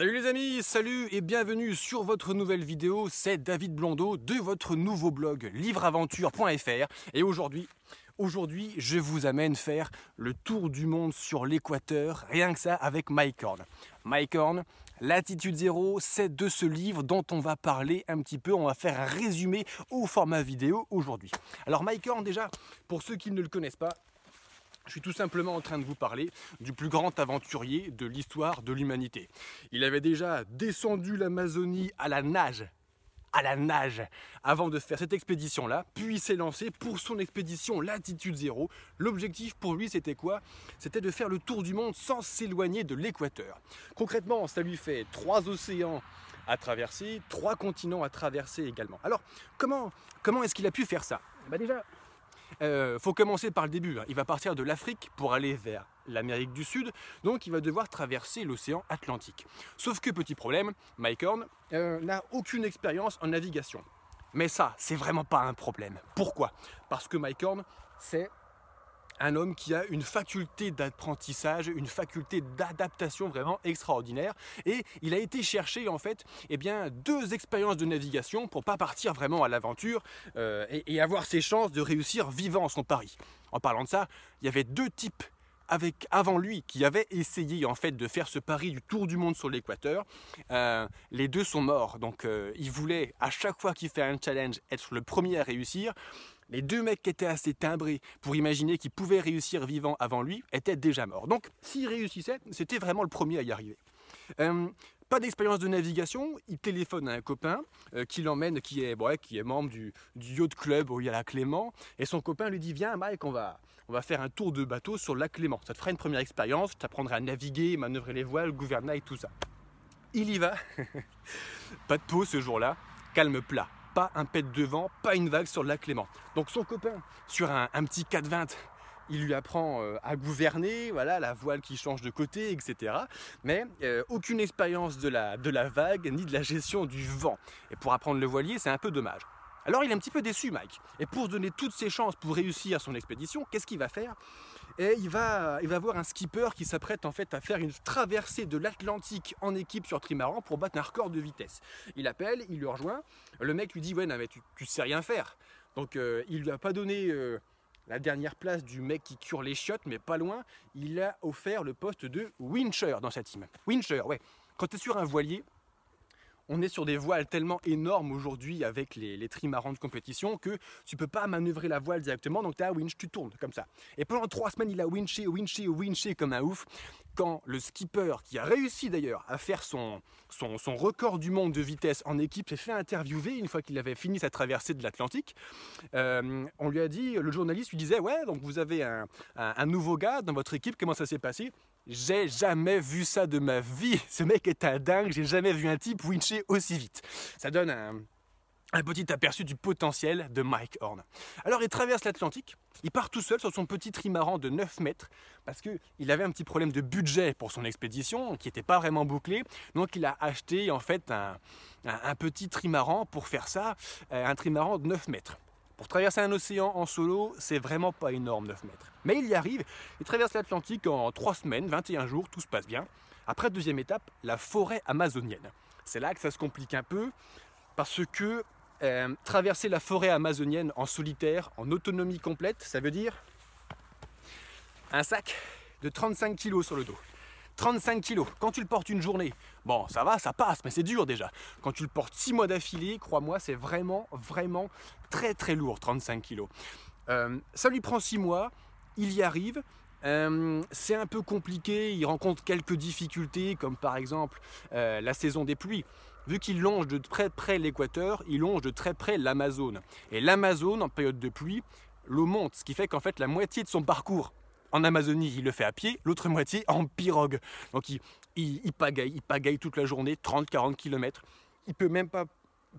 Salut les amis, salut et bienvenue sur votre nouvelle vidéo, c'est David Blondeau de votre nouveau blog livreaventure.fr et aujourd'hui, aujourd'hui je vous amène faire le tour du monde sur l'équateur, rien que ça avec Mike Horn. Mike Horn, Latitude Zéro, c'est de ce livre dont on va parler un petit peu, on va faire un résumé au format vidéo aujourd'hui. Alors Mike Horn déjà, pour ceux qui ne le connaissent pas, je suis tout simplement en train de vous parler du plus grand aventurier de l'histoire de l'humanité. Il avait déjà descendu l'Amazonie à la nage, à la nage, avant de faire cette expédition-là, puis s'est lancé pour son expédition Latitude Zéro. L'objectif pour lui, c'était quoi? C'était de faire le tour du monde sans s'éloigner de l'équateur. Concrètement, ça lui fait trois océans à traverser, trois continents à traverser également. Alors, comment, comment est-ce qu'il a pu faire ça? Bah euh, faut commencer par le début. Hein. Il va partir de l'Afrique pour aller vers l'Amérique du Sud, donc il va devoir traverser l'océan Atlantique. Sauf que petit problème, Mike Horn euh, n'a aucune expérience en navigation. Mais ça, c'est vraiment pas un problème. Pourquoi? Parce que Mike Horn, c'est un homme qui a une faculté d'apprentissage, une faculté d'adaptation vraiment extraordinaire. Et il a été chercher en fait eh bien, deux expériences de navigation pour pas partir vraiment à l'aventure euh, et, avoir ses chances de réussir vivant son pari. En parlant de ça, il y avait deux types avec, avant lui qui avaient essayé en fait de faire ce pari du tour du monde sur l'équateur. Euh, les deux sont morts, donc euh, il voulait à chaque fois qu'il fait un challenge être le premier à réussir les deux mecs qui étaient assez timbrés pour imaginer qu'ils pouvaient réussir vivant avant lui étaient déjà morts. Donc s'il réussissait, c'était vraiment le premier à y arriver. Euh, pas d'expérience de navigation, il téléphone à un copain euh, qui l'emmène, qui est, qui est membre du, yacht club où il y a la Clément, et son copain lui dit Viens Mike, on va, on va faire un tour de bateau sur la Clément. Ça te fera une première expérience, je t'apprendrai à naviguer, manœuvrer les voiles, gouvernail, tout ça. Il y va. pas de peau ce jour-là, calme plat pas un pet de vent, pas une vague sur le lac Clément. Donc son copain, sur un, petit 420, il lui apprend euh, à gouverner, voilà, la voile qui change de côté, etc. Mais euh, aucune expérience de la, de la vague ni de la gestion du vent. Et pour apprendre le voilier, c'est un peu dommage. Alors il est un petit peu déçu, Mike. Et pour donner toutes ses chances pour réussir son expédition, qu'est-ce qu'il va faire? Et il va, il va voir un skipper qui s'apprête en fait à faire une traversée de l'Atlantique en équipe sur trimaran pour battre un record de vitesse. Il appelle, il le rejoint, le mec lui dit ouais mais tu, tu sais rien faire. Donc euh, il lui a pas donné euh, la dernière place du mec qui cure les chiottes, mais pas loin, il a offert le poste de wincher dans sa team. Wincher, ouais. Quand tu es sur un voilier, on est sur des voiles tellement énormes aujourd'hui avec les, trimarans de compétition que tu peux pas manœuvrer la voile directement, donc tu as winch, tu tournes comme ça. Et pendant trois semaines, il a winché, winché, winché comme un ouf. Quand le skipper, qui a réussi d'ailleurs à faire son, record du monde de vitesse en équipe, s'est fait interviewer une fois qu'il avait fini sa traversée de l'Atlantique, euh, on lui a dit, le journaliste lui disait, ouais, donc vous avez un nouveau gars dans votre équipe, comment ça s'est passé? J'ai jamais vu ça de ma vie. Ce mec est un dingue. J'ai jamais vu un type wincher aussi vite. Ça donne un, petit aperçu du potentiel de Mike Horn. Alors il traverse l'Atlantique, il part tout seul sur son petit trimaran de 9 mètres parce qu'il avait un petit problème de budget pour son expédition qui n'était pas vraiment bouclé. Donc il a acheté en fait un, un petit trimaran pour faire ça, euh, un trimaran de 9 mètres. Pour traverser un océan en solo, c'est vraiment pas énorme 9 mètres. Mais il y arrive, il traverse l'Atlantique en 3 semaines, 21 jours, tout se passe bien. Après, deuxième étape, la forêt amazonienne. C'est là que ça se complique un peu, parce que euh, traverser la forêt amazonienne en solitaire, en autonomie complète, ça veut dire un sac de 35 kg sur le dos. 35 kilos. Quand tu le portes une journée, bon, ça va, ça passe, mais c'est dur déjà. Quand tu le portes 6 mois d'affilée, crois-moi, c'est vraiment, vraiment très, très lourd, 35 kilos. Euh, ça lui prend 6 mois, il y arrive. Euh, c'est un peu compliqué, il rencontre quelques difficultés, comme par exemple euh, la saison des pluies. Vu qu'il longe de très près l'équateur, il longe de très près l'Amazone. Et l'Amazone, en période de pluie, l'eau monte, ce qui fait qu'en fait la moitié de son parcours en Amazonie, il le fait à pied, l'autre moitié en pirogue. Donc il, il, pagaille, il pagaille toute la journée, 30-40 km. Il peut même pas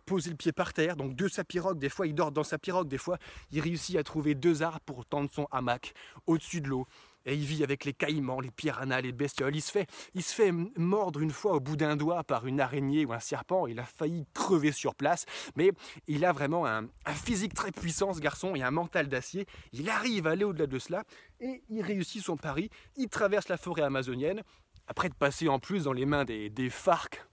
poser le pied par terre, donc de sa pirogue, des fois il dort dans sa pirogue, des fois il réussit à trouver deux arbres pour tendre son hamac au-dessus de l'eau. Et il vit avec les caïmans, les piranhas, les bestioles. Il se fait, il se fait mordre une fois au bout d'un doigt par une araignée ou un serpent. Il a failli crever sur place. Mais il a vraiment un, physique très puissant, ce garçon, et un mental d'acier. Il arrive à aller au-delà de cela et il réussit son pari. Il traverse la forêt amazonienne après de passer en plus dans les mains des, des FARC,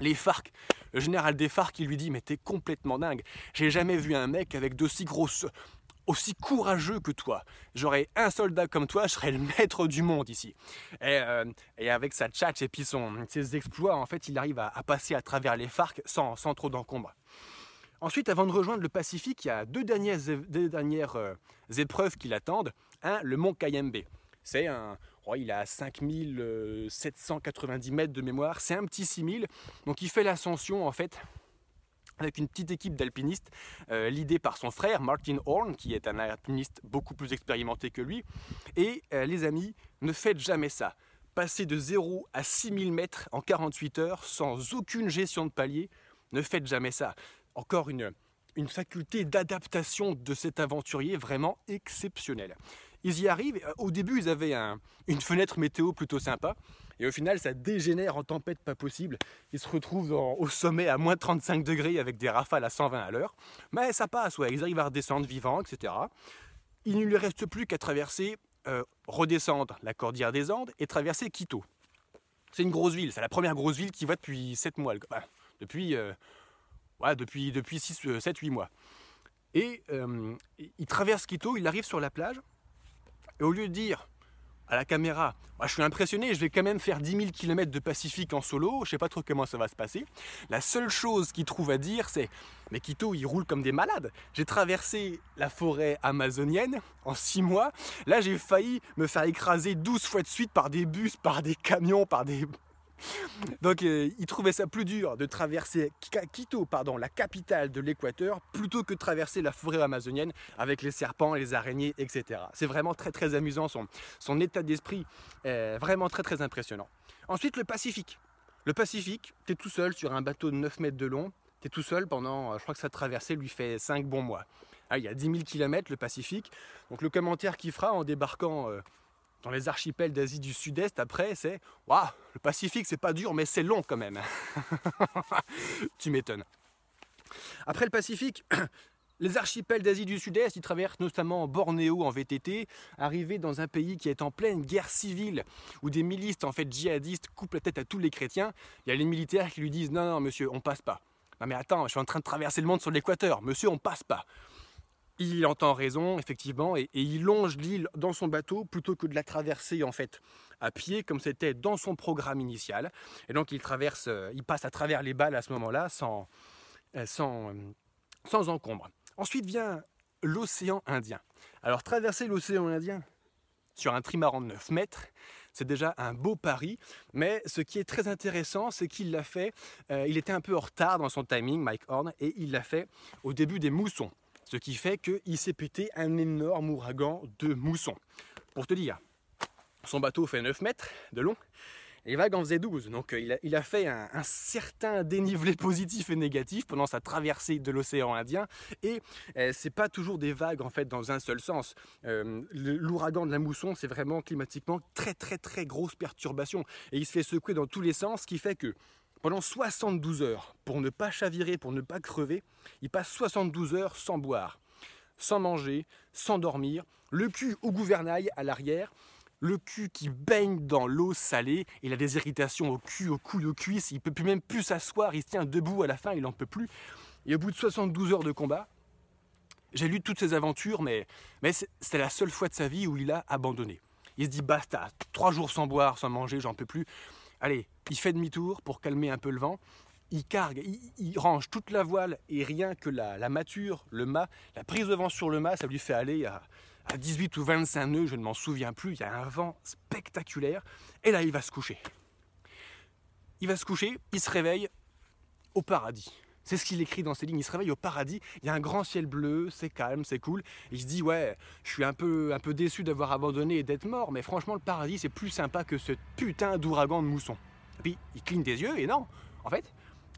les FARC, le général des FARC qui lui dit mais t'es complètement dingue, j'ai jamais vu un mec avec d'aussi grosses aussi courageux que toi. J'aurais un soldat comme toi, je serais le maître du monde ici. Et, euh, avec sa tchatch et puis son, ses exploits, en fait, il arrive à, passer à travers les FARC sans, trop d'encombre. Ensuite, avant de rejoindre le Pacifique, il y a deux dernières, euh, épreuves qui l'attendent. Un, le mont Kayembe. C'est un, oh, il a 5790 mètres de mémoire, c'est un petit 6000. Donc il fait l'ascension en fait avec une petite équipe d'alpinistes, euh, l'idée par son frère Martin Horn, qui est un alpiniste beaucoup plus expérimenté que lui. Et euh, les amis, ne faites jamais ça. Passer de 0 à 6000 mètres en 48 heures sans aucune gestion de palier, ne faites jamais ça. Encore une, une faculté d'adaptation de cet aventurier vraiment exceptionnelle. Ils y arrivent. Au début, ils avaient une fenêtre météo plutôt sympa. Et au final, ça dégénère en tempête pas possible. Ils se retrouvent au sommet à moins 35 degrés avec des rafales à 120 à l'heure. Mais ça passe, ouais. Ils arrivent à redescendre vivants, etc. Il ne lui reste plus qu'à traverser, euh, redescendre la cordillère des Andes et traverser Quito. C'est une grosse ville. C'est la première grosse ville qui voit depuis 7 mois. depuis, euh, ouais, depuis, depuis 7-8 mois. Et euh, il traverse Quito, il arrive sur la plage. Et au lieu de dire à la caméra. Je suis impressionné, je vais quand même faire 10 000 km de Pacifique en solo, je sais pas trop comment ça va se passer. La seule chose qu'il trouve à dire, c'est Mais Quito, il roule comme des malades. J'ai traversé la forêt amazonienne en 6 mois. Là, j'ai failli me faire écraser 12 fois de suite par des bus, par des camions, par des donc euh, il trouvait ça plus dur de traverser Quito, pardon, la capitale de l'Équateur, plutôt que de traverser la forêt amazonienne avec les serpents, les araignées, etc. C'est vraiment très très amusant, son, son état d'esprit est vraiment très très impressionnant. Ensuite le Pacifique. Le Pacifique, tu es tout seul sur un bateau de 9 mètres de long, tu es tout seul pendant, je crois que sa traversée lui fait 5 bons mois. Ah, il y a 10 000 km le Pacifique, donc le commentaire qu'il fera en débarquant... Euh, dans les archipels d'Asie du Sud-Est, après, c'est Waouh, le Pacifique, c'est pas dur, mais c'est long quand même. tu m'étonnes. Après le Pacifique, les archipels d'Asie du Sud-Est, ils traversent notamment Bornéo en VTT, arrivés dans un pays qui est en pleine guerre civile, où des milices en fait djihadistes coupent la tête à tous les chrétiens. Il y a les militaires qui lui disent non, non, monsieur, on passe pas. Non mais attends, je suis en train de traverser le monde sur l'équateur, monsieur, on passe pas il entend raison, effectivement, et, il longe l'île dans son bateau plutôt que de la traverser en fait à pied, comme c'était dans son programme initial. Et donc il euh, passe à travers les balles à ce moment-là sans, euh, sans, euh, sans encombre. Ensuite vient l'océan Indien. Alors traverser l'océan Indien sur un trimaran de 9 mètres, c'est déjà un beau pari, mais ce qui est très intéressant, c'est qu'il l'a fait, il était un peu en retard dans son timing, Mike Horn, et il l'a fait au début des moussons. Ce qui fait qu'il s'est pété un énorme ouragan de mousson. Pour te dire, son bateau fait 9 mètres de long, les vagues en faisaient 12. Donc euh, il a, fait un, certain dénivelé positif et négatif pendant sa traversée de l'océan Indien. Et euh, c'est pas toujours des vagues en fait dans un seul sens. Euh, l'ouragan de la mousson, c'est vraiment climatiquement très très très grosse perturbation. Et il se fait secouer dans tous les sens, ce qui fait que pendant 72 heures, pour ne pas chavirer, pour ne pas crever, il passe 72 heures sans boire, sans manger, sans dormir, le cul au gouvernail à l'arrière, le cul qui baigne dans l'eau salée, il a des irritations au cul, au cou, aux cuisses, il peut plus même plus s'asseoir, il se tient debout à la fin, il n'en peut plus. Et au bout de 72 heures de combat, j'ai lu toutes ses aventures, mais, mais c'est la seule fois de sa vie où il a abandonné. Il se dit basta, trois jours sans boire, sans manger, j'en peux plus. Allez, il fait demi-tour pour calmer un peu le vent. Il cargue, il, range toute la voile et rien que la, mature, le mât, la prise de vent sur le mât, ça lui fait aller à, 18 ou 25 nœuds, je ne m'en souviens plus. Il y a un vent spectaculaire. Et là, il va se coucher. Il va se coucher, il se réveille au paradis. C'est ce qu'il écrit dans ses lignes. Il se réveille au paradis, il y a un grand ciel bleu, c'est calme, c'est cool. il se dit ouais, je suis un peu, un peu déçu d'avoir abandonné et d'être mort, mais franchement le paradis c'est plus sympa que ce putain d'ouragan de mousson. Et puis il cligne des yeux et non, en fait,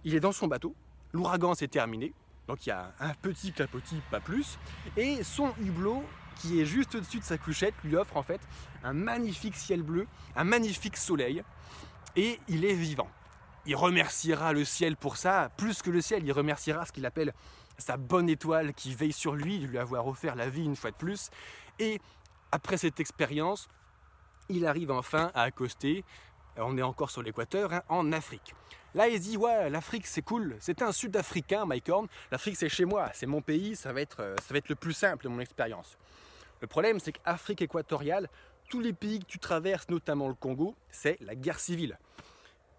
il est dans son bateau, l'ouragan s'est terminé, donc il y a un petit clapotis, pas plus, et son hublot qui est juste au-dessus de sa couchette lui offre en fait un magnifique ciel bleu, un magnifique soleil, et il est vivant il remerciera le ciel pour ça, plus que le ciel, il remerciera ce qu'il appelle sa bonne étoile qui veille sur lui, de lui avoir offert la vie une fois de plus. Et après cette expérience, il arrive enfin à accoster on est encore sur l'équateur, hein, en Afrique. Là, il dit, ouais, l'Afrique, c'est cool. C'est un Sud-Africain, Mike Horn. L'Afrique, c'est chez moi, c'est mon pays, ça va, être, euh, ça va être le plus simple de mon expérience. Le problème, c'est qu'Afrique équatoriale, tous les pays que tu traverses, notamment le Congo, c'est la guerre civile.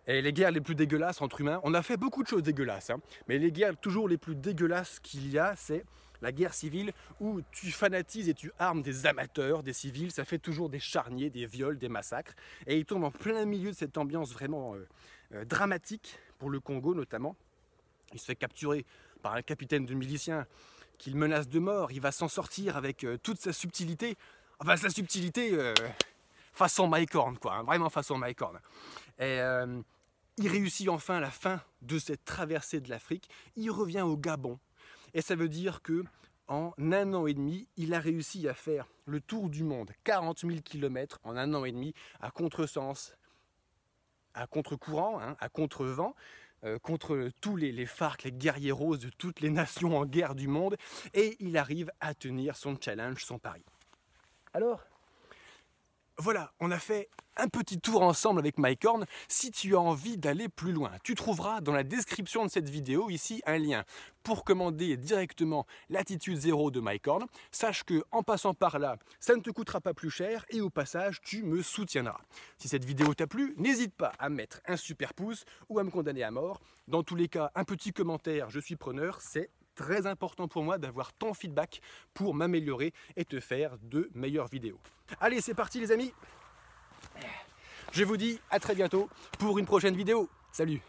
Et les guerres les plus dégueulasses entre humains, on a fait beaucoup de choses dégueulasses, hein, mais les guerres toujours les plus dégueulasses qu'il y a, c'est la guerre civile où tu fanatises et tu armes des amateurs, des civils, ça fait toujours des charniers, des viols, des massacres. Et il tombe en plein milieu de cette ambiance vraiment euh, euh, dramatique pour le Congo notamment. Il se fait capturer par un capitaine de miliciens qu'il menace de mort. Il va s'en sortir avec euh, toute sa subtilité. Enfin, sa subtilité façon Mike Horn, quoi, hein, vraiment façon. Et il réussit enfin la fin de cette traversée de l'Afrique. Il revient au Gabon et ça veut dire que en un an et demi, il a réussi à faire le tour du monde, 40 000 km en un an et demi, à contresens, à contre-courant, hein, à contre-vent, euh, contre tous les, les FARC, les guerriers roses de toutes les nations en guerre du monde, et il arrive à tenir son challenge, son pari. Alors, voilà, on a fait un petit tour ensemble avec Mike Horn. Si tu as envie d'aller plus loin, tu trouveras dans la description de cette vidéo ici un lien pour commander directement l'attitude zéro de Mike Horn. Sache que en passant par là, ça ne te coûtera pas plus cher et au passage, tu me soutiendras. Si cette vidéo t'a plu, n'hésite pas à mettre un super pouce ou à me condamner à mort. Dans tous les cas, un petit commentaire, je suis preneur, c'est très important pour moi d'avoir ton feedback pour m'améliorer et te faire de meilleures vidéos. Allez, c'est parti les amis Je vous dis à très bientôt pour une prochaine vidéo. Salut